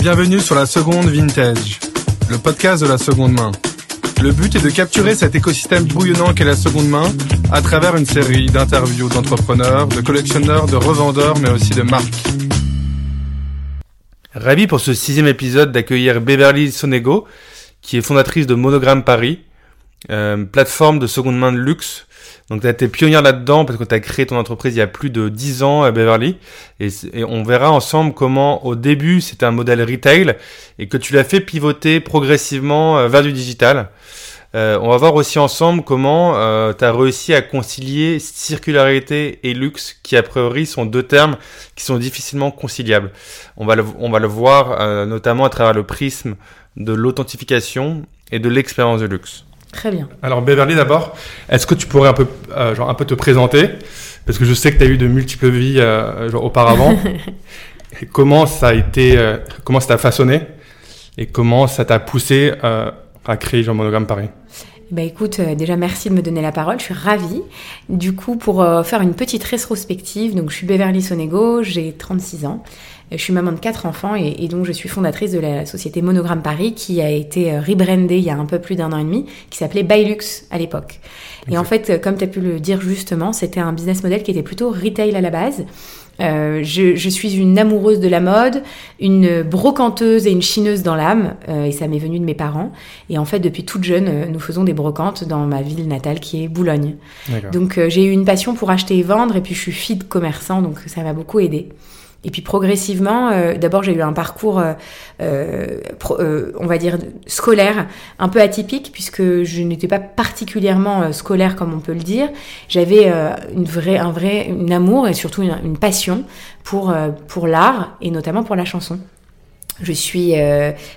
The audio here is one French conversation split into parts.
Bienvenue sur la seconde vintage, le podcast de la seconde main. Le but est de capturer cet écosystème bouillonnant qu'est la seconde main à travers une série d'interviews d'entrepreneurs, de collectionneurs, de revendeurs, mais aussi de marques. Ravi pour ce sixième épisode d'accueillir Beverly Sonego, qui est fondatrice de Monogramme Paris, euh, plateforme de seconde main de luxe donc tu as été pionnière là-dedans parce que tu as créé ton entreprise il y a plus de 10 ans à Beverly. Et, on verra ensemble comment au début c'était un modèle retail et que tu l'as fait pivoter progressivement euh, vers du digital. Euh, on va voir aussi ensemble comment euh, tu as réussi à concilier circularité et luxe, qui a priori sont deux termes qui sont difficilement conciliables. On va le, on va le voir euh, notamment à travers le prisme de l'authentification et de l'expérience de luxe. Très bien. Alors Beverly d'abord, est-ce que tu pourrais un peu, euh, genre un peu te présenter? Parce que je sais que tu as eu de multiples vies euh, genre, auparavant. et comment ça a été, euh, comment ça t'a façonné? Et comment ça t'a poussé à créer Jean Monogramme Paris? Bah écoute, déjà merci de me donner la parole, je suis ravie. Du coup, pour faire une petite rétrospective, donc je suis Beverly Sonego, j'ai 36 ans. Je suis maman de quatre enfants et, donc je suis fondatrice de la société Monogramme Paris qui a été euh, rebrandée il y a un peu plus d'un an et demi, qui s'appelait Bylux à l'époque. Et en fait, euh, comme tu as pu le dire justement, c'était un business model qui était plutôt retail à la base. Euh, je, je, suis une amoureuse de la mode, une brocanteuse et une chineuse dans l'âme, euh, et ça m'est venu de mes parents. Et en fait, depuis toute jeune, euh, nous faisons des brocantes dans ma ville natale qui est Boulogne. Donc j'ai eu une passion pour acheter et vendre, et puis je suis fille de commerçant, donc ça m'a beaucoup aidée. Et puis progressivement, euh, d'abord j'ai eu un parcours, euh, euh, on va dire, scolaire un peu atypique puisque je n'étais pas particulièrement scolaire comme on peut le dire. J'avais une vraie, un vrai, une amour et surtout une, passion pour, pour l'art et notamment pour la chanson. Je suis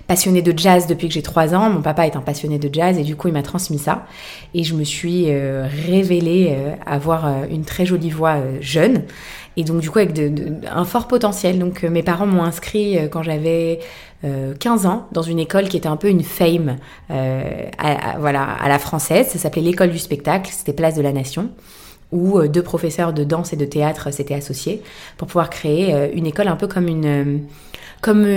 passionnée de jazz depuis que j'ai trois ans. Mon papa est un passionné de jazz et du coup il m'a transmis ça. Et je me suis révélée avoir une très jolie voix jeune. Et donc, du coup, avec un fort potentiel. Donc, euh, mes parents m'ont inscrit euh, quand j'avais 15 euh, ans dans une école qui était un peu une fame, à, voilà, à la française. Ça s'appelait l'école du spectacle. C'était Place de la Nation où deux professeurs de danse et de théâtre s'étaient associés pour pouvoir créer une école un peu comme une comme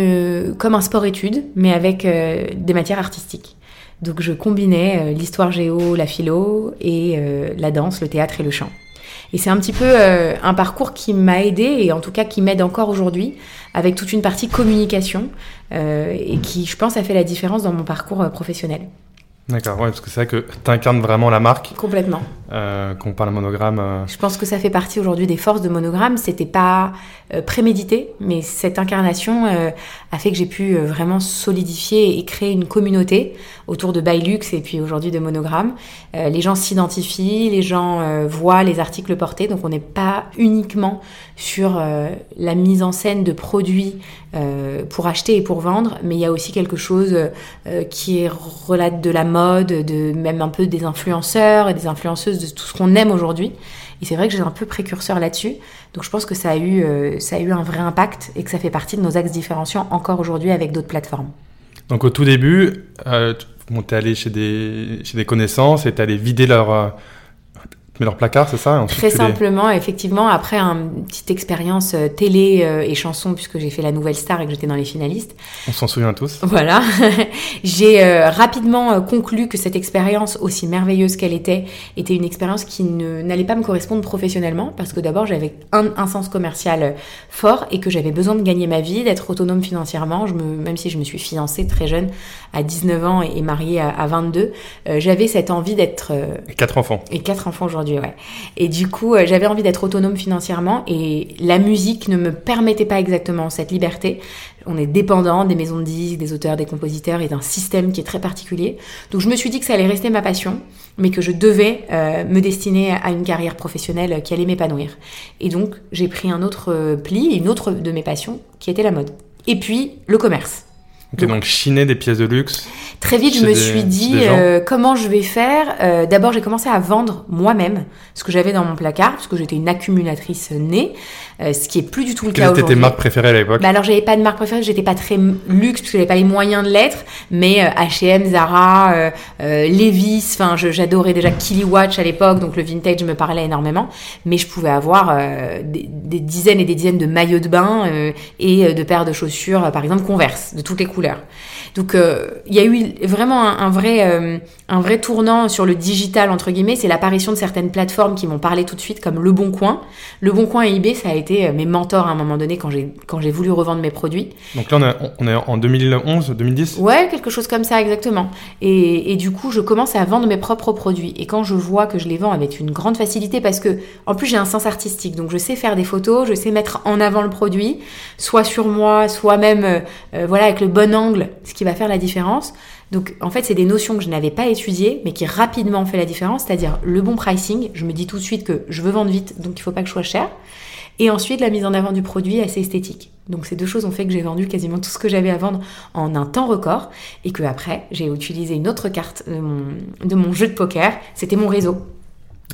comme un sport-études mais avec des matières artistiques. Donc je combinais l'histoire géo, la philo et la danse, le théâtre et le chant. Et c'est un petit peu euh, un parcours qui m'a aidé et en tout cas qui m'aide encore aujourd'hui avec toute une partie communication euh, et qui, je pense, a fait la différence dans mon parcours euh, professionnel. D'accord, ouais, parce que c'est vrai que tu incarnes vraiment la marque. Complètement. Euh, qu'on parle monogramme. Je pense que ça fait partie aujourd'hui des forces de monogramme. C'était pas prémédité, mais cette incarnation a fait que j'ai pu vraiment solidifier et créer une communauté autour de Bylux et puis aujourd'hui de monogramme. les gens s'identifient, les gens voient les articles portés, donc on n'est pas uniquement sur la mise en scène de produits pour acheter et pour vendre, mais il y a aussi quelque chose qui relate de la mode, de même un peu des influenceurs et des influenceuses de tout ce qu'on aime aujourd'hui. Et c'est vrai que j'ai un peu précurseur là-dessus. Donc je pense que ça a, eu, euh, ça a eu un vrai impact et que ça fait partie de nos axes différenciants encore aujourd'hui avec d'autres plateformes. Donc au tout début, euh, tu es allé chez des, chez des connaissances et tu allé vider leur, mais leur placard, c'est ça Très simplement, effectivement, après une petite expérience euh, télé euh, et chanson, puisque j'ai fait la Nouvelle Star et que j'étais dans les finalistes. On s'en souvient tous. Voilà. j'ai euh, rapidement conclu que cette expérience, aussi merveilleuse qu'elle était, était une expérience qui n'allait pas me correspondre professionnellement, parce que d'abord, j'avais un, un, sens commercial fort et que j'avais besoin de gagner ma vie, d'être autonome financièrement. Je me, même si je me suis fiancée très jeune, à 19 ans, et, mariée à, à 22, j'avais cette envie d'être... et quatre enfants. Et quatre enfants aujourd'hui et du coup, euh, j'avais envie d'être autonome financièrement et la musique ne me permettait pas exactement cette liberté. On est dépendant des maisons de disques, des auteurs, des compositeurs et d'un système qui est très particulier. Donc je me suis dit que ça allait rester ma passion, mais que je devais euh, me destiner à une carrière professionnelle qui allait m'épanouir. Et donc j'ai pris un autre euh, pli, une autre de mes passions, qui était la mode. Et puis le commerce. Ok, donc chiner des pièces de luxe. Très vite, je me des- suis dit euh, comment je vais faire. Euh, D'abord, j'ai commencé à vendre moi-même ce que j'avais dans mon placard, parce que j'étais une accumulatrice née, euh, ce qui est plus du tout le cas Quelles étaient tes aujourd'hui. marques préférées à l'époque Bah alors j'avais pas de marque préférée, j'étais pas très luxe parce que j'avais pas les moyens de l'être, mais H&M, Zara, euh, euh, Levi's, enfin j'adorais déjà Kiliwatch à l'époque, donc le vintage me parlait énormément, mais je pouvais avoir euh, des, des dizaines et des dizaines de maillots de bain euh, et de paires de chaussures, par exemple Converse, de toutes les couleurs couleurs. Donc euh, il y a eu vraiment un, un vrai euh, un vrai tournant sur le digital entre guillemets, c'est l'apparition de certaines plateformes qui m'ont parlé tout de suite comme Le Bon Coin. Le Bon Coin et eBay, ça a été euh, mes mentors à un moment donné quand j'ai quand j'ai voulu revendre mes produits. Donc là, on est, on est en 2011, 2010 Ouais, quelque chose comme ça, exactement. Et, et du coup, je commence à vendre mes propres produits. Et quand je vois que je les vends avec une grande facilité, parce que, en plus, j'ai un sens artistique. Donc, je sais faire des photos, je sais mettre en avant le produit, soit sur moi, soit même, euh, voilà, avec le bon angle, ce qui faire la différence. Donc, en fait, c'est des notions que je n'avais pas étudiées, mais qui rapidement ont fait la différence, c'est-à-dire le bon pricing. Je me dis tout de suite que je veux vendre vite, donc il faut pas que je sois cher. Et ensuite, la mise en avant du produit assez esthétique. Donc ces deux choses ont fait que j'ai vendu quasiment tout ce que j'avais à vendre en un temps record et que après j'ai utilisé une autre carte de mon jeu de poker. C'était mon réseau.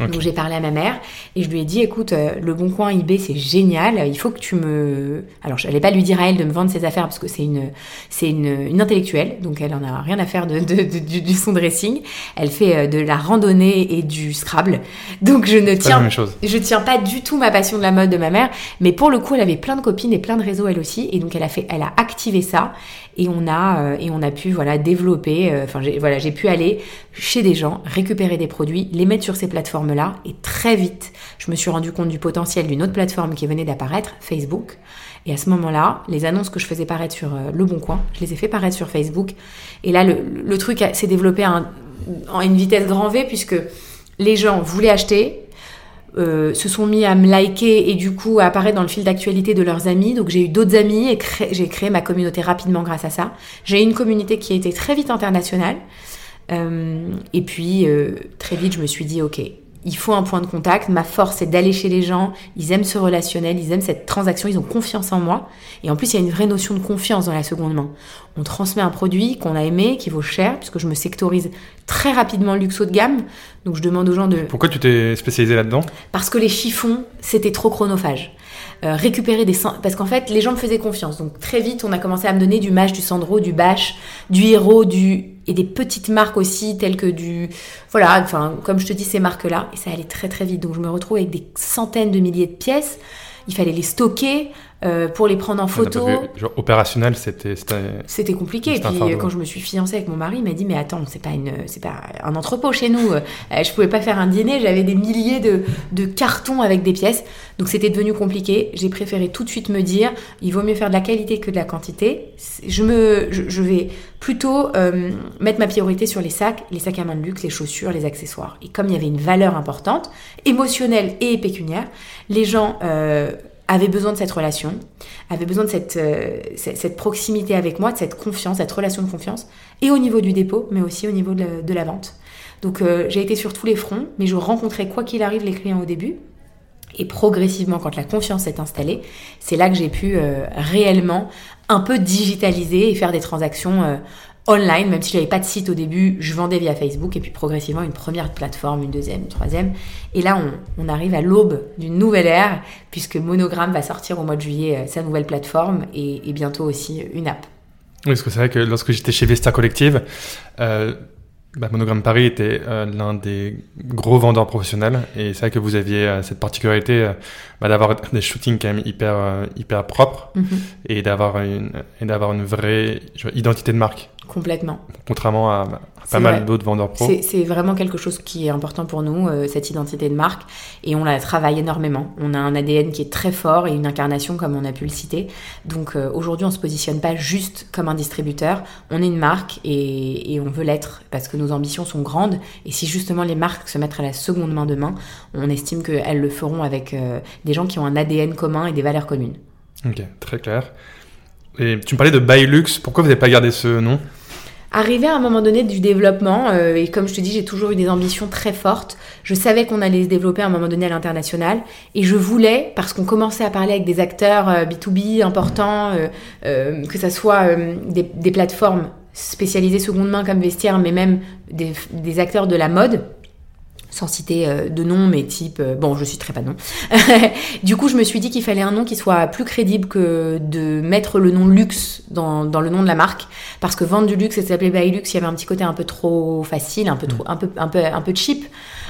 Donc j'ai parlé à ma mère et je lui ai dit écoute euh, le bon coin eBay c'est génial. Il faut que tu me alors je n'allais pas lui dire à elle de me vendre ses affaires parce que c'est une c'est une, une intellectuelle. Donc elle en a rien à faire de, de- de- du, du son dressing. Elle fait euh, de la randonnée et du Scrabble. Donc je ne tiens je tiens pas du tout ma passion de la mode de ma mère, mais pour le coup, elle avait plein de copines et plein de réseaux elle aussi, et donc elle a fait, elle a activé ça, et on a euh, et on a pu voilà développer. euh, Enfin, voilà, j'ai pu aller chez des gens, récupérer des produits, les mettre sur ces plateformes-là, et très vite, je me suis rendu compte du potentiel d'une autre plateforme qui venait d'apparaître, Facebook. Et à ce moment-là, les annonces que je faisais paraître sur euh, Le Bon Coin, je les ai fait paraître sur Facebook. Et là, le, le truc s'est développé à, un- à une vitesse grand V puisque les gens voulaient acheter, euh, se sont mis à me liker et du coup à apparaître dans le fil d'actualité de leurs amis. Donc j'ai eu d'autres amis et j'ai créé ma communauté rapidement grâce à ça. J'ai une communauté qui a été très vite internationale. Euh, et puis euh, très vite je me suis dit ok, il faut un point de contact. Ma force c'est d'aller chez les gens. Ils aiment ce relationnel, ils aiment cette transaction, ils ont confiance en moi. Et en plus il y a une vraie notion de confiance dans la seconde main. On transmet un produit qu'on a aimé, qui vaut cher, puisque je me sectorise très rapidement luxe haut de gamme. Donc je demande aux gens de Pourquoi tu t'es spécialisé là-dedans? Parce que les chiffons, c'était trop chronophage. Euh, récupérer des... Parce qu'en fait, les gens me faisaient confiance. Donc très vite, on a commencé à me donner du Mage, du Sandro, du Bash, du Hero, du... et des petites marques aussi, telles que du... Voilà, enfin, comme je te dis, ces marques-là. Et ça allait très très vite. Donc je me retrouve avec des centaines de milliers de pièces. Il fallait les stocker euh, pour les prendre en On a photo. pas vu, genre, opérationnel, c'était. c'était- compliqué. Et puis fardeau. euh, quand je me suis fiancée avec mon mari, il m'a dit mais attends, c'est pas une, c'est pas un entrepôt chez nous. Euh, je pouvais pas faire un dîner. J'avais des milliers de, de cartons avec des pièces, donc c'était devenu compliqué. J'ai préféré tout de suite me dire il vaut mieux faire de la qualité que de la quantité. Je me, je, je vais plutôt euh, mettre ma priorité sur les sacs, les sacs à main de luxe, les chaussures, les accessoires. Et comme il y avait une valeur importante, émotionnelle et pécuniaire, les gens euh, avaient besoin de cette relation, avaient besoin de cette, euh, cette, proximité avec moi, de cette confiance, cette relation de confiance, et au niveau du dépôt, mais aussi au niveau de la, de la vente. Donc euh, j'ai été sur tous les fronts, mais je rencontrais quoi qu'il arrive les clients au début. Et progressivement, quand la confiance s'est installée, c'est là que j'ai pu euh, réellement un peu digitaliser et faire des transactions euh, online, même si j'avais pas de site au début, je vendais via Facebook et puis progressivement une première plateforme, une deuxième, une troisième. Et là, on, on arrive à l'aube d'une nouvelle ère puisque Monogram va sortir au mois de juillet euh, sa nouvelle plateforme et, et bientôt aussi une app. Oui, parce que c'est vrai que lorsque j'étais chez Vesta Collective, euh, bah, Monogram Paris était euh, l'un des gros vendeurs professionnels et c'est vrai que vous aviez euh, cette particularité euh, bah, d'avoir des shootings quand même hyper euh, hyper propres Mhm. et d'avoir une et d'avoir une vraie identité de marque Complètement. contrairement à, pas mal d'autres vendeurs pro. C'est vraiment quelque chose qui est important pour nous, euh, cette identité de marque, et on la travaille énormément. On a un ADN qui est très fort et une incarnation comme on a pu le citer. Donc euh, aujourd'hui, on se positionne pas juste comme un distributeur, on est une marque et, et on veut l'être parce que nos ambitions sont grandes. Et si justement les marques se mettent à la seconde main demain, on estime qu'elles le feront avec euh, des gens qui ont un ADN commun et des valeurs communes. Ok, très clair. Et tu me parlais de Bailux. Pourquoi vous n'avez pas gardé ce nom? Arrivé à un moment donné du développement, euh, et comme je te dis, j'ai toujours eu des ambitions très fortes. Je savais qu'on allait se développer à un moment donné à l'international, et je voulais, parce qu'on commençait à parler avec des acteurs B2B euh, importants, euh, que ce soit des, des, plateformes spécialisées seconde main comme vestiaire, mais même des acteurs de la mode, sans citer euh, de nom, mais type, euh, bon, je citerai pas de nom. du coup, je me suis dit qu'il fallait un nom qui soit plus crédible que de mettre le nom luxe dans, dans le nom de la marque, parce que vendre du luxe et s'appeler by luxe, il y avait un petit côté un peu trop facile, un peu trop, un peu, un peu, un peu cheap,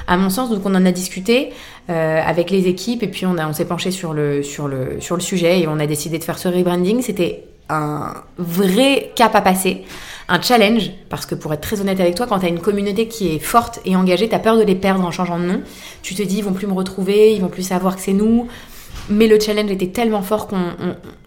à mon sens. Donc, on en a discuté euh, avec les équipes et puis on a, on s'est penché sur le, sur le, sur le sujet et on a décidé de faire ce rebranding. C'était un vrai cap à passer un challenge, parce que pour être très honnête avec toi, quand tu as une communauté qui est forte et engagée, tu as peur de les perdre en changeant de nom. Tu te dis, ils vont plus me retrouver, ils vont plus savoir que c'est nous. Mais le challenge était tellement fort qu'on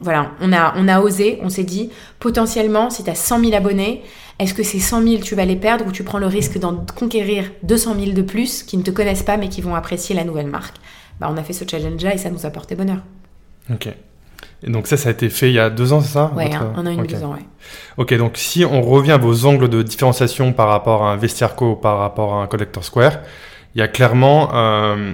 voilà, on a, on a osé, on s'est dit, potentiellement, si tu as 100 000 abonnés, est-ce que ces 100 000, tu vas les perdre ou tu prends le risque d'en conquérir 200 000 de plus qui ne te connaissent pas mais qui vont apprécier la nouvelle marque? Bah, On a fait ce challenge-là et ça nous a porté bonheur. Ok. Et donc ça, ça a été fait il y a deux ans, c'est ça Ouais, un, an et deux ans, ouais. Ok, donc si on revient à vos angles de différenciation par rapport à un Vestiarco, par rapport à un Collector Square, il y a clairement euh,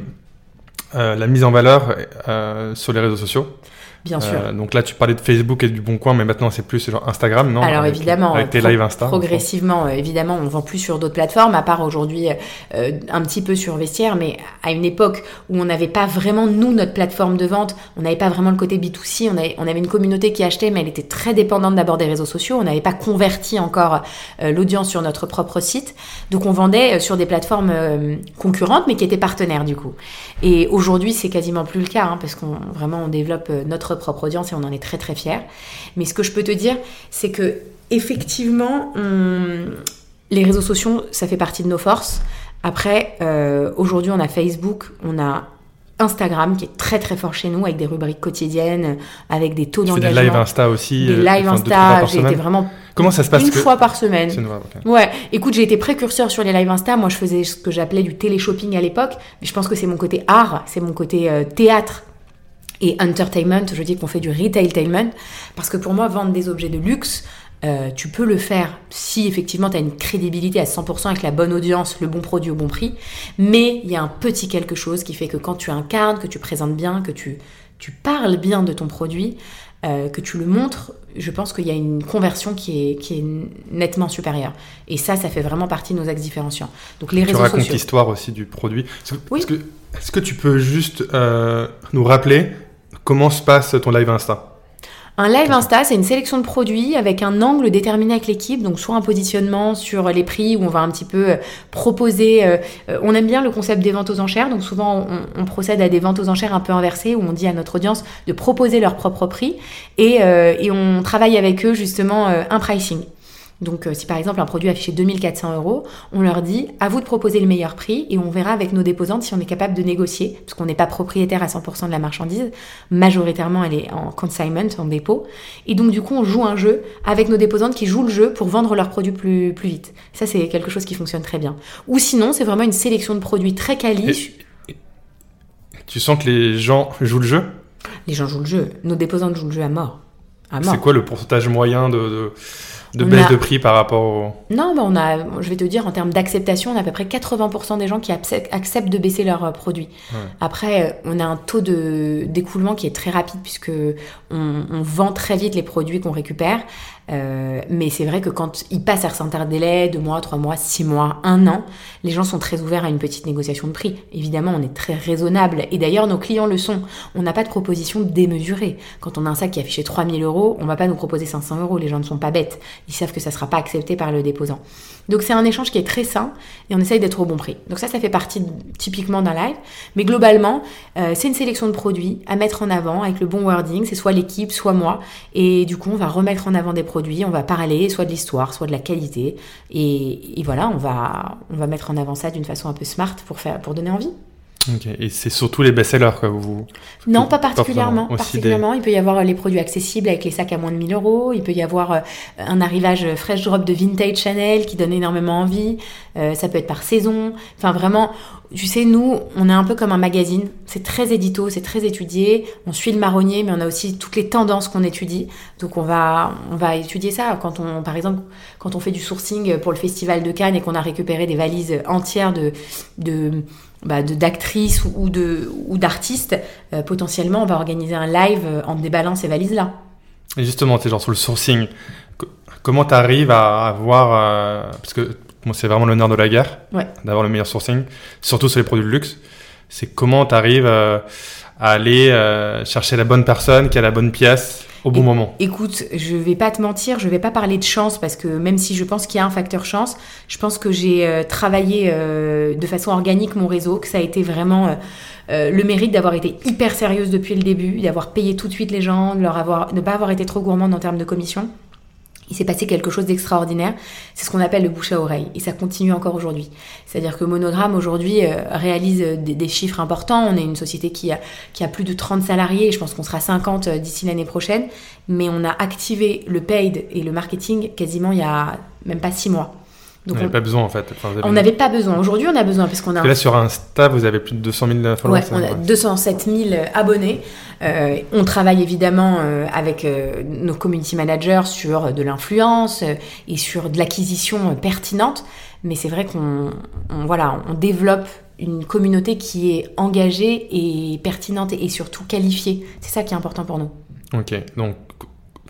euh, la mise en valeur euh, sur les réseaux sociaux. Bien sûr. Euh, donc là, tu parlais de Facebook et du Bon Coin, mais maintenant c'est plus genre Instagram, non? Alors évidemment, avec tes live Insta. Progressivement, euh, évidemment, on vend plus sur d'autres plateformes, à part aujourd'hui euh, un petit peu sur Vestiaire, mais à une époque où on n'avait pas vraiment nous notre plateforme de vente, on n'avait pas vraiment le côté B2C, on avait, on avait une communauté qui achetait, mais elle était très dépendante d'abord des réseaux sociaux. On n'avait pas converti encore l'audience sur notre propre site, donc on vendait sur des plateformes concurrentes, mais qui étaient partenaires du coup. Et aujourd'hui, c'est quasiment plus le cas, hein, parce qu'on vraiment on développe notre propre audience et on en est très très fiers. Mais ce que je peux te dire, c'est que effectivement, les réseaux sociaux, ça fait partie de nos forces. Après, euh, aujourd'hui, on a Facebook, on a Instagram qui est très très fort chez nous avec des rubriques quotidiennes, avec des taux d'engagement. Des live Insta aussi. Des euh, live Insta, j'ai été vraiment Comment ça se passe Une fois par semaine. Ouais. Écoute, j'ai été précurseur sur les live Insta. Moi, je faisais ce que j'appelais du télé-shopping à l'époque. Mais je pense que c'est mon côté art, c'est mon côté euh, théâtre et entertainment, je dis qu'on fait du retailtainment, parce que pour moi, vendre des objets de luxe, euh, tu peux le faire si effectivement tu as une crédibilité à 100% avec la bonne audience, le bon produit au bon prix, mais il y a un petit quelque chose qui fait que quand tu incarnes, que tu présentes bien, que tu, tu parles bien de ton produit, euh, que tu le montres, je pense qu'il y a une conversion qui est, qui est nettement supérieure. Et ça, ça fait vraiment partie de nos axes différenciants. Donc les tu racontes l'histoire aussi du produit. Est-ce que, est que, tu peux juste euh, nous rappeler Comment se passe ton live Insta? Un live Insta, c'est une sélection de produits avec un angle déterminé avec l'équipe, donc soit un positionnement sur les prix où on va un petit peu euh, proposer. Euh, euh, on aime bien le concept des ventes aux enchères, donc souvent on, procède à des ventes aux enchères un peu inversées où on dit à notre audience de proposer leur propre prix et, et on travaille avec eux justement un pricing. Donc euh, si par exemple un produit affiché 2400 euros, on leur dit à vous de proposer le meilleur prix et on verra avec nos déposantes si on est capable de négocier, parce qu'on n'est pas propriétaire à 100% de la marchandise, majoritairement elle est en consignment, en dépôt, et donc du coup on joue un jeu avec nos déposantes qui jouent le jeu pour vendre leurs produits plus, plus vite. Ça c'est quelque chose qui fonctionne très bien. Ou sinon c'est vraiment une sélection de produits très quali. tu sens que les gens jouent le jeu? Les gens jouent le jeu, nos déposantes jouent le jeu à mort. C'est quoi le pourcentage moyen de de baisse de prix par rapport au... Non, bah on a, je vais te dire, en termes d'acceptation, on a à peu près 80% des gens qui acceptent de baisser leurs euh, produits. Après, euh, on a un taux de d'écoulement qui est très rapide puisque on, on vend très vite les produits qu'on récupère. Euh, mais c'est vrai que quand ils passent à un certain délai, deux mois, trois mois, six mois, un an, les gens sont très ouverts à une petite négociation de prix. Évidemment, on est très raisonnable. Et d'ailleurs, nos clients le sont. On n'a pas de proposition démesurée. Quand on a un sac qui est affiché 3000 euros, on va pas nous proposer 500 euros. Les gens ne sont pas bêtes. Ils savent que ça sera pas accepté par le déposant. Donc c'est un échange qui est très sain et on essaye d'être au bon prix. Donc ça, ça fait partie typiquement d'un live. Mais globalement, euh, c'est une sélection de produits à mettre en avant avec le bon wording. C'est soit l'équipe, soit moi. Et du coup, on va remettre en avant des produits, on va parler soit de l'histoire, soit de la qualité. Et, voilà, on va, on va mettre en avant ça d'une façon un peu smart pour, faire, pour donner envie. Ok, et c'est surtout les best-sellers que vous... Non, pas particulièrement. particulièrement. Il peut y avoir les produits accessibles avec les sacs à moins de 1000 euros. Il peut y avoir euh, un arrivage fresh drop de vintage Chanel qui donne énormément envie. Euh, ça peut être par saison. Enfin, vraiment, tu sais, nous, on est un peu comme un magazine. C'est très édito, c'est très étudié. On suit le marronnier, mais on a aussi toutes les tendances qu'on étudie. Donc, on va, on va étudier ça. Quand on, par exemple, quand on fait du sourcing pour le festival de Cannes et qu'on a récupéré des valises entières de, de bah, d'actrices ou, de ou d'artistes, euh, potentiellement on va organiser un live euh, en déballant ces valises là. Et justement, tu genre sur le sourcing, comment tu arrives à avoir euh, parce que c'est vraiment l'honneur de la guerre d'avoir le meilleur sourcing, surtout sur les produits de luxe. C'est comment tu arrives à aller chercher la bonne personne qui a la bonne pièce au bon moment. Écoute, je vais pas te mentir, je vais pas parler de chance parce que même si je pense qu'il y a un facteur chance, je pense que j'ai euh, travaillé euh, de façon organique mon réseau, que ça a été vraiment euh, le mérite d'avoir été hyper sérieuse depuis le début, d'avoir payé tout de suite les gens, de leur avoir, ne pas avoir été trop gourmande en termes de commission il s'est passé quelque chose d'extraordinaire. C'est ce qu'on appelle le bouche à oreille. Et ça continue encore aujourd'hui. C'est-à-dire que Monogramme aujourd'hui euh, réalise euh, des, chiffres importants. On est une société qui a, plus de 30 salariés. Je pense qu'on sera 50 euh, d'ici l'année prochaine. Mais on a activé le paid et le marketing quasiment il y a même pas 6 mois. Donc on n'avait pas besoin en fait. on n'avait pas besoin. Aujourd'hui, on a besoin parce qu'on a. là, sur Insta, vous avez plus de 200 000 followers. Ouais, on a 207 000 abonnés. Euh, on travaille évidemment euh, avec euh, nos community managers sur de l'influence et sur de l'acquisition pertinente. Mais c'est vrai qu'on voilà, on développe une communauté qui est engagée et pertinente et surtout qualifiée. C'est ça qui est important pour nous. Ok, donc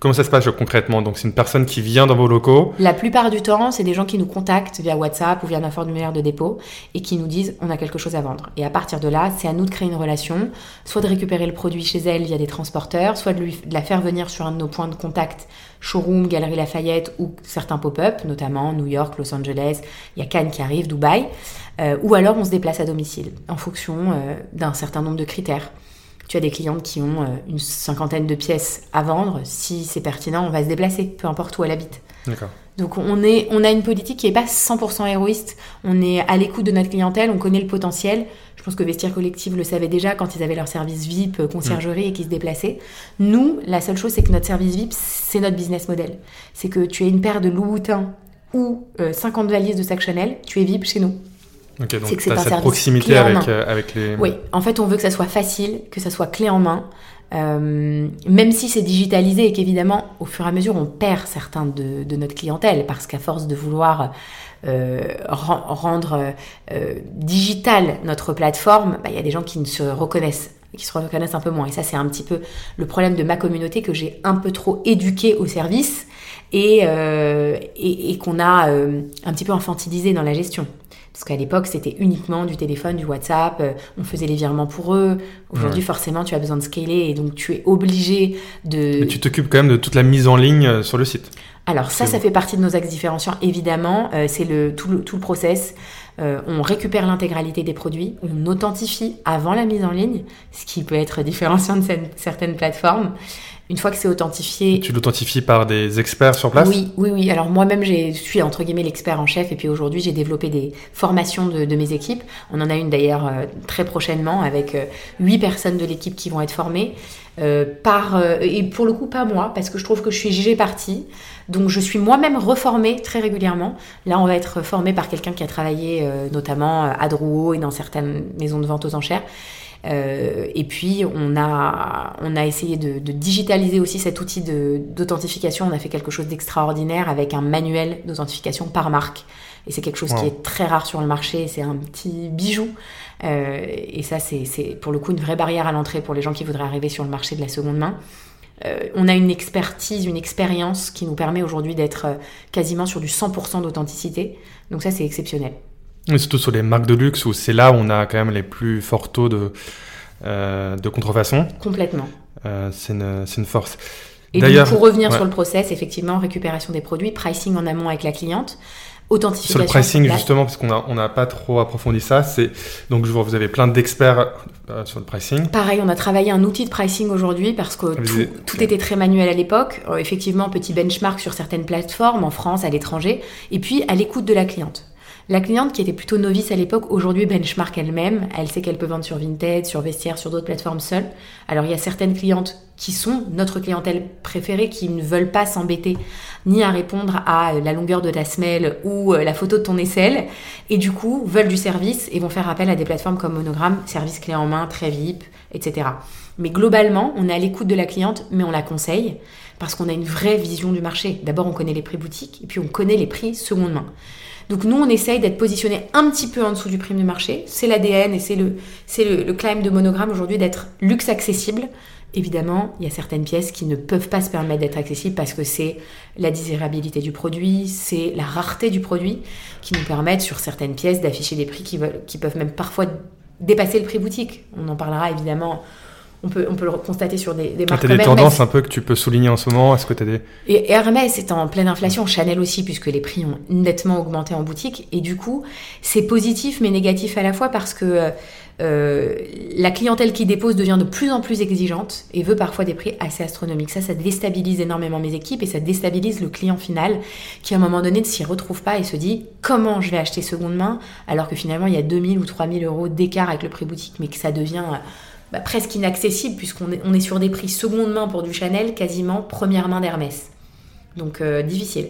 Comment ça se passe concrètement Donc c'est une personne qui vient dans vos locaux La plupart du temps, c'est des gens qui nous contactent via WhatsApp ou via un formulaire de dépôt et qui nous disent on a quelque chose à vendre. Et à partir de là, c'est à nous de créer une relation, soit de récupérer le produit chez elle via des transporteurs, soit de, lui, de la faire venir sur un de nos points de contact, showroom, Galerie Lafayette ou certains pop-up, notamment New York, Los Angeles, il y a Cannes qui arrive, Dubaï, euh, ou alors on se déplace à domicile en fonction euh, d'un certain nombre de critères tu as des clientes qui ont euh, une cinquantaine de pièces à vendre. Si c'est pertinent, on va se déplacer, peu importe où elle habite. D'accord. Donc on, est, on a une politique qui n'est pas 100% héroïste. On est à l'écoute de notre clientèle, on connaît le potentiel. Je pense que Vestiaire Collective le savait déjà quand ils avaient leur service VIP, euh, conciergerie et qu'ils se déplaçaient. Nous, la seule chose, c'est que notre service VIP, c'est notre business model. C'est que tu aies une paire de Louboutin ou 50 euh, valises de sac Chanel, tu es VIP chez nous. Ok, donc c'est cette proximité avec, euh, avec, les... Oui, en fait, on veut que ça soit facile, que ça soit clé en main. Euh, même si c'est digitalisé et qu'évidemment, au fur et à mesure, on perd certains de, de notre clientèle, parce qu'à force de vouloir euh, rendre euh, digital notre plateforme, bah, il y a des gens qui ne se reconnaissent qui se reconnaissent un peu moins. Et ça, c'est un petit peu le problème de ma communauté que j'ai un peu trop éduqué au service et, euh, et, et qu'on a euh, un petit peu infantilisé dans la gestion. Parce qu'à l'époque, c'était uniquement du téléphone, du WhatsApp, euh, on faisait les virements pour eux. Aujourd'hui, forcément, tu as besoin de scaler et donc tu es obligé de... Mais tu t'occupes quand même de toute la mise en ligne euh, sur le site. Alors ça, ça fait partie de nos axes différenciants, évidemment. Euh, c'est le tout, le tout le process. on récupère l'intégralité des produits, on authentifie avant la mise en ligne, ce qui peut être différenciant de certaines plateformes. Une fois que c'est authentifié. Tu l'authentifies par des experts sur place? Oui, oui, oui. Alors moi-même, je suis entre guillemets l'expert en chef et puis aujourd'hui, j'ai développé des formations de, mes équipes. On en a une d'ailleurs euh, très prochainement avec euh, huit personnes de l'équipe qui vont être formées. Euh, par et pour le coup pas moi parce que je trouve que je suis jugée partie donc je suis moi-même reformée très régulièrement là on va être formé par quelqu'un qui a travaillé notamment à Drouot et dans certaines maisons de vente aux enchères et puis, on a, on a essayé de, digitaliser aussi cet outil d'authentification. On a fait quelque chose d'extraordinaire avec un manuel d'authentification par marque. Et c'est quelque chose qui est très rare sur le marché. C'est un petit bijou. Euh, et ça, c'est pour le coup une vraie barrière à l'entrée pour les gens qui voudraient arriver sur le marché de la seconde main. Euh, on a une expertise, une expérience qui nous permet aujourd'hui d'être quasiment sur du 100% d'authenticité. Donc ça, c'est exceptionnel. Et surtout sur les marques de luxe où c'est là où on a quand même les plus forts taux de, euh, de contrefaçon. Complètement. Euh, c'est une, une, force. Et donc, pour revenir sur le process, effectivement, récupération des produits, pricing en amont avec la cliente, authentification. Sur le pricing, justement, parce qu'on n'a on a pas trop approfondi ça, c'est donc je vois vous avez plein d'experts euh, sur le pricing. Pareil, on a travaillé un outil de pricing aujourd'hui parce que tout, tout, était très manuel à l'époque. Effectivement, petit benchmark sur certaines plateformes en France, à l'étranger, et puis à l'écoute de la cliente. La cliente qui était plutôt novice à l'époque, aujourd'hui benchmark elle-même. Elle sait qu'elle peut vendre sur Vinted, sur Vestiaire, sur d'autres plateformes seule. Alors il y a certaines clientes qui sont notre clientèle préférée, qui ne veulent pas s'embêter ni à répondre à la longueur de ta semelle ou euh, la photo de ton aisselle, et du coup veulent du service et vont faire appel à des plateformes comme Monogram, service clé en main, très VIP, etc. Mais globalement, on est à l'écoute de la cliente, mais on la conseille parce qu'on a une vraie vision du marché. D'abord, on connaît les prix boutiques et puis on connaît les prix seconde main. Donc nous, on essaye d'être positionné un petit peu en dessous du prix du marché. C'est l'ADN et c'est le, c'est le, de Monogramme aujourd'hui d'être luxe accessible. Évidemment, il y a certaines pièces qui ne peuvent pas se permettre d'être accessibles parce que c'est la désirabilité du produit, c'est la rareté du produit qui nous permettent sur certaines pièces d'afficher des prix qui peuvent même parfois dépasser le prix boutique. On en parlera évidemment on peut, on peut le constater sur des, des marques Tu as des tendances un peu que tu peux souligner en ce moment Est-ce que tu as des... Et Hermès est en pleine inflation, Chanel aussi, puisque les prix ont nettement augmenté en boutique. Et du coup, c'est positif mais négatif à la fois parce que euh, la clientèle qui dépose devient de plus en plus exigeante et veut parfois des prix assez astronomiques. Ça, ça déstabilise énormément mes équipes et ça déstabilise le client final qui, à un moment donné, ne s'y retrouve pas et se dit comment je vais acheter seconde main alors que finalement, il y a 2000 ou 3000 euros d'écart avec le prix boutique, mais que ça devient bah, presque inaccessible puisqu'on est, on est sur des prix seconde main pour du Chanel, quasiment première main d'Hermès. Donc euh, difficile.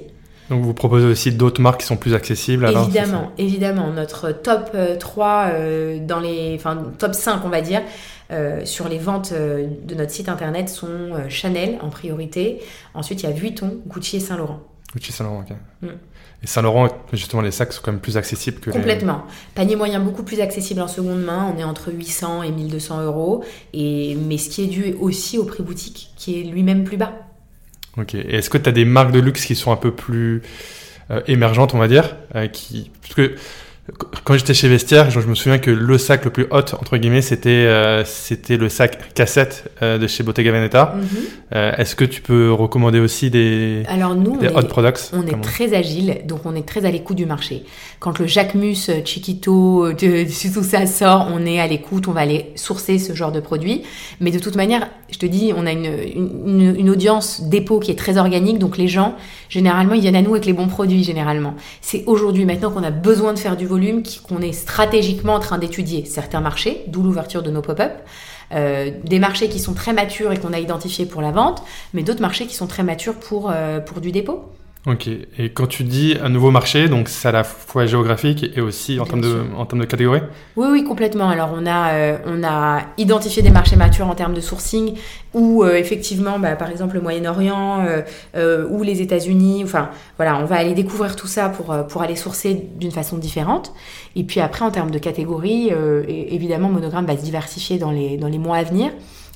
Donc vous proposez aussi d'autres marques qui sont plus accessibles alors, Évidemment, évidemment. Notre top 3 euh, dans les. Enfin, top 5, on va dire, euh, sur les ventes euh, de notre site internet sont euh, Chanel en priorité. Ensuite, il y a Vuitton, Gucci et Saint-Laurent. Gucci et Saint-Laurent, ok. Mm. Et Saint-Laurent, justement, les sacs sont quand même plus accessibles que Complètement. Panier moyen beaucoup plus accessible en seconde main. On est entre 800 et 1200 euros. Et, mais ce qui est dû aussi au prix boutique, qui est lui-même plus bas. Ok. Et est-ce que tu as des marques de luxe qui sont un peu plus euh, émergentes, on va dire euh, qui... Parce que quand j'étais chez Vestiaire, je me souviens que le sac le plus hot, entre guillemets, c'était euh, c'était le sac cassette euh, de chez Bottega Veneta. Mhm. Euh, Est-ce que tu peux recommander aussi des, Alors nous, des on hot est, products? on est très agile, donc on est très à l'écoute du marché. Quand le Jacquemus, Chiquito, tout ça sort, on est à l'écoute, on va aller sourcer ce genre de produits. Mais de toute manière, je te dis, on a une, une, une audience dépôt qui est très organique, donc les gens, généralement, ils viennent à nous avec les bons produits, généralement. C'est aujourd'hui, maintenant qu'on a besoin de faire du qu'on est stratégiquement en train d'étudier certains marchés, d'où l'ouverture de nos pop-up. Euh, des marchés qui sont très matures et qu'on a identifiés pour la vente, mais d'autres marchés qui sont très matures pour, euh, pour du dépôt. Ok. Et quand tu dis un nouveau marché, donc c'est à la fois géographique et aussi en termes de en termes de catégorie? Oui, oui, complètement. Alors, on a, euh, on a identifié des marchés matures en termes de sourcing, où euh, effectivement, bah, par exemple, le Moyen-Orient euh, ou les États-Unis. Enfin, voilà, on va aller découvrir tout ça pour, pour aller sourcer d'une façon différente. Et puis après, en termes de catégories, et- évidemment, Monogramme va se diversifier dans les, dans les mois à venir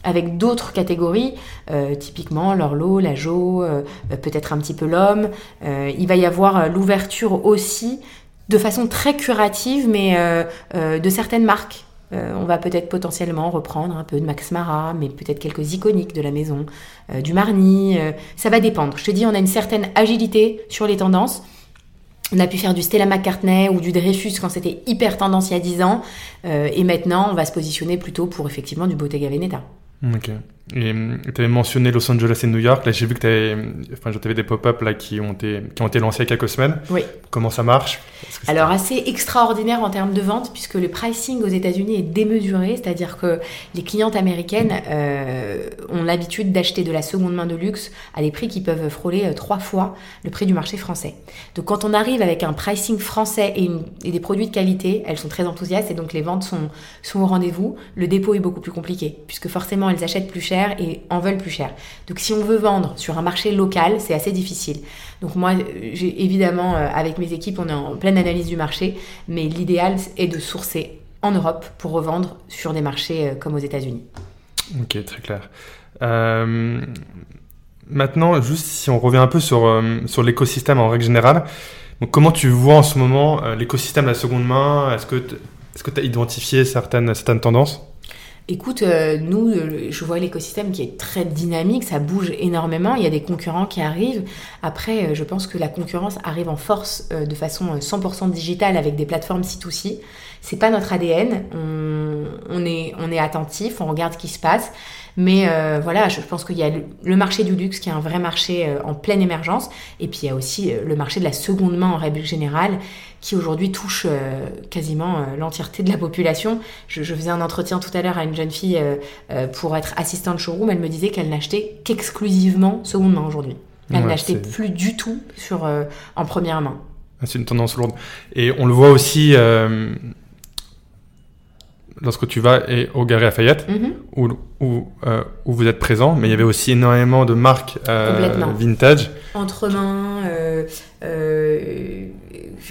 avec d'autres catégories, euh, typiquement l'orlo, la jo, euh, euh, peut-être un petit peu l'homme. Il va y avoir l'ouverture aussi de façon très curative, mais de certaines marques. On va peut-être potentiellement reprendre un peu de Max Mara, mais peut-être quelques iconiques de la maison, du Marni. ça va dépendre. Je te dis, on a une certaine agilité sur les tendances. On a pu faire du Stella McCartney ou du Dreyfus quand c'était hyper tendance il y a 10 ans. Et maintenant, on va se positionner plutôt pour effectivement du Bottega Veneta. Ok. Et tu avais mentionné Los Angeles et New York. Là, j'ai vu que tu avais, enfin, avais des pop-up là qui ont été qui ont été lancés il y a quelques semaines. Oui. Comment ça marche? Alors assez extraordinaire en termes de vente puisque le pricing aux États-Unis est démesuré, c'est-à-dire que les clientes américaines euh, ont l'habitude d'acheter de la seconde main de luxe à des prix qui peuvent frôler euh, trois fois le prix du marché français. Donc quand on arrive avec un pricing français et, une- et des produits de qualité, elles sont très enthousiastes et donc les ventes sont, sont au rendez-vous. Le dépôt est beaucoup plus compliqué puisque forcément elles achètent plus cher et en veulent plus cher. Donc si on veut vendre sur un marché local, c'est assez difficile. Donc moi, euh, j'ai évidemment, euh, avec mes équipes, on est en pleine analyse du marché, mais l'idéal est de sourcer en Europe pour revendre sur des marchés euh, comme aux États-Unis. Ok, très clair. Maintenant, juste si on revient un peu sur, sur l'écosystème en règle générale, comment tu vois en ce moment l'écosystème de la seconde main? Est-ce que tu as identifié certaines, certaines tendances? Écoute, euh, nous, je vois l'écosystème qui est très dynamique, ça bouge énormément, il y a des concurrents qui arrivent. Après, euh, je pense que la concurrence arrive en force euh, de façon euh, 100% digitale avec des plateformes C2C. C'est pas notre ADN, on, on est, on est attentif, on regarde ce qui se passe. Mais euh, voilà, je pense qu'il y a le, marché du luxe qui est un vrai marché euh, en pleine émergence. Et puis il y a aussi euh, le marché de la seconde main en règle générale qui aujourd'hui touche quasiment l'entièreté de la population. Je, je faisais un entretien tout à l'heure à une jeune fille pour être assistante showroom. Elle me disait qu'elle n'achetait qu'exclusivement seconde main aujourd'hui. Elle Ouais, n'achetait plus du tout sur, en première main. C'est une tendance lourde. Et on le voit aussi euh, lorsque tu vas et au Galeries Lafayette, Mhm. où, où, euh, où vous êtes présent, mais il y avait aussi énormément de marques euh, vintage, Entre mains, euh,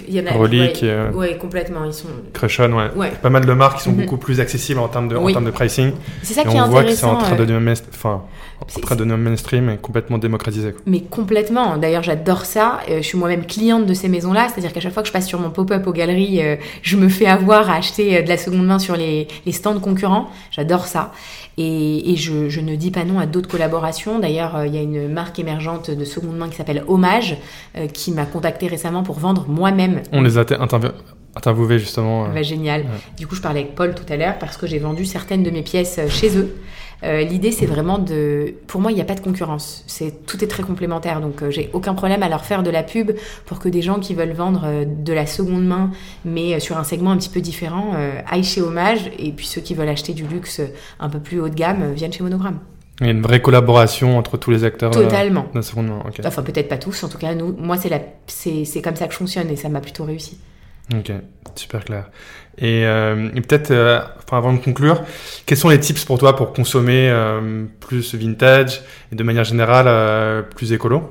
il y en a. Relique, ouais, euh, ouais, complètement. Ils sont. Crushon, ouais. Ouais. Pas mal de marques qui sont Mhm. beaucoup plus accessibles en termes de, en Oui. termes de pricing. C'est ça Et qui est on voit que c'est intéressant. en train de euh, devenir, enfin, en train de devenir mainstream et complètement démocratisé. quoi. Mais complètement. D'ailleurs, j'adore ça. Euh, je suis moi-même cliente de ces maisons-là. C'est-à-dire qu'à chaque fois que je passe sur mon pop-up aux galeries, je me fais avoir à acheter de la seconde main sur les, les stands concurrents. J'adore ça. Et, et je, je ne dis pas non à d'autres collaborations. D'ailleurs, euh, il y a une marque émergente de seconde main qui s'appelle Hommage, euh, qui m'a contacté récemment pour vendre moi-même. On les a interviewés justement. euh, Bah, génial. Du coup, je parlais avec Paul tout à l'heure parce que j'ai vendu certaines de mes pièces chez eux. Euh, L'idée, c'est vraiment de. Pour moi, il n'y a pas de concurrence. C'est tout est très complémentaire. Donc, euh, j'ai aucun problème à leur faire de la pub pour que des gens qui veulent vendre euh, de la seconde main, mais sur un segment un petit peu différent, aillent chez Hommage. Et puis ceux qui veulent acheter du luxe un peu plus haut de gamme viennent chez Monogramme. Il y a une vraie collaboration entre tous les acteurs Totalement. de la seconde main. Enfin, peut-être pas tous. En tout cas, nous, moi, c'est la... comme ça que je fonctionne et ça m'a plutôt réussi. Ok, super clair. Et, euh, et peut-être, euh, enfin, avant de conclure, quels sont les tips pour toi pour consommer euh, plus vintage et de manière générale euh, plus écolo?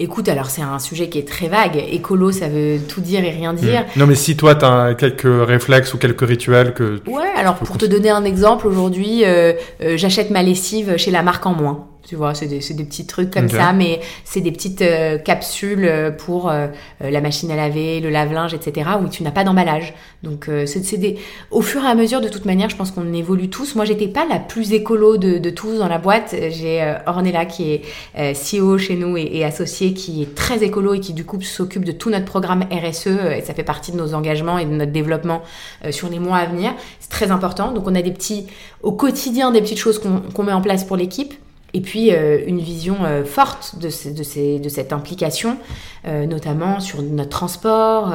Écoute, alors c'est un sujet qui est très vague. Écolo, ça veut tout dire et rien dire. Hmm. Non, mais si toi, tu as quelques réflexes ou quelques rituels que... tu- Ouais, alors pour te donner un exemple, aujourd'hui, euh, euh, j'achète ma lessive chez la marque en moins. Tu vois, c'est des, c'est des petits trucs comme ça, mais c'est des petites euh, capsules euh, pour euh, euh, la machine à laver, le lave-linge, etc., où tu n'as pas d'emballage. Donc, euh, c'est des... au fur et à mesure, de toute manière, je pense qu'on évolue tous. Moi, j'étais pas la plus écolo de, de tous dans la boîte. J'ai euh, Ornella qui est euh, CEO chez nous et, et associé, qui est très écolo et qui du coup s'occupe de tout notre programme RSE. Et ça fait partie de nos engagements et de notre développement euh, sur les mois à venir. C'est très important. Donc, on a des petits, au quotidien, des petites choses qu'on qu'on met en place pour l'équipe. Et puis euh, une vision euh, forte de, cette implication, euh, notamment sur notre transport,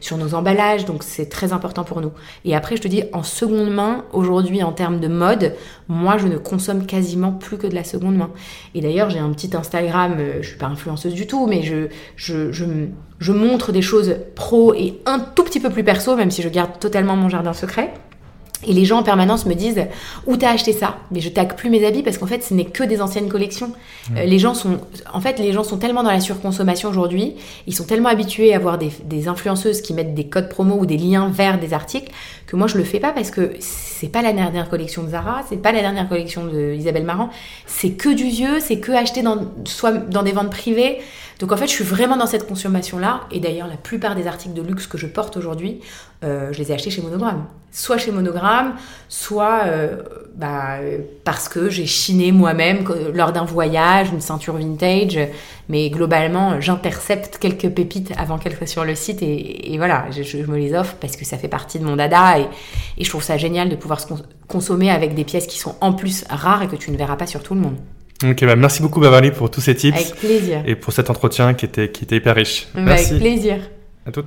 sur nos emballages. Donc c'est très important pour nous. Et après, je te dis, en seconde main, aujourd'hui, en termes de mode, moi, je ne consomme quasiment plus que de la seconde main. Et d'ailleurs, j'ai un petit Instagram, je suis pas influenceuse du tout, mais je, je montre des choses pro et un tout petit peu plus perso, même si je garde totalement mon jardin secret. Et les gens en permanence me disent où t'as acheté ça? Mais je tague plus mes habits parce qu'en fait, ce n'est que des anciennes collections. Euh, les gens sont, en fait, les gens sont tellement dans la surconsommation aujourd'hui, ils sont tellement habitués à voir des, des influenceuses qui mettent des codes promo ou des liens vers des articles que moi je le fais pas parce que c'est pas la dernière collection de Zara, c'est pas la dernière collection de Isabelle Marant, c'est que du vieux, c'est que acheté dans soit dans des ventes privées. Donc en fait, je suis vraiment dans cette consommation-là. Et d'ailleurs, la plupart des articles de luxe que je porte aujourd'hui, euh, je les ai achetés chez Monogramme. Soit chez Monogramme, soit euh, bah, parce que j'ai chiné moi-même lors d'un voyage, une ceinture vintage. Mais globalement, j'intercepte quelques pépites avant qu'elles soient sur le site. Et, voilà, je, me les offre parce que ça fait partie de mon dada. Et, je trouve ça génial de pouvoir se cons- consommer avec des pièces qui sont en plus rares et que tu ne verras pas sur tout le monde. Ok, bah merci beaucoup Beverly pour tous ces tips Avec plaisir. et pour cet entretien qui était, qui était hyper riche. Bah, Merci. Avec plaisir. À toutes.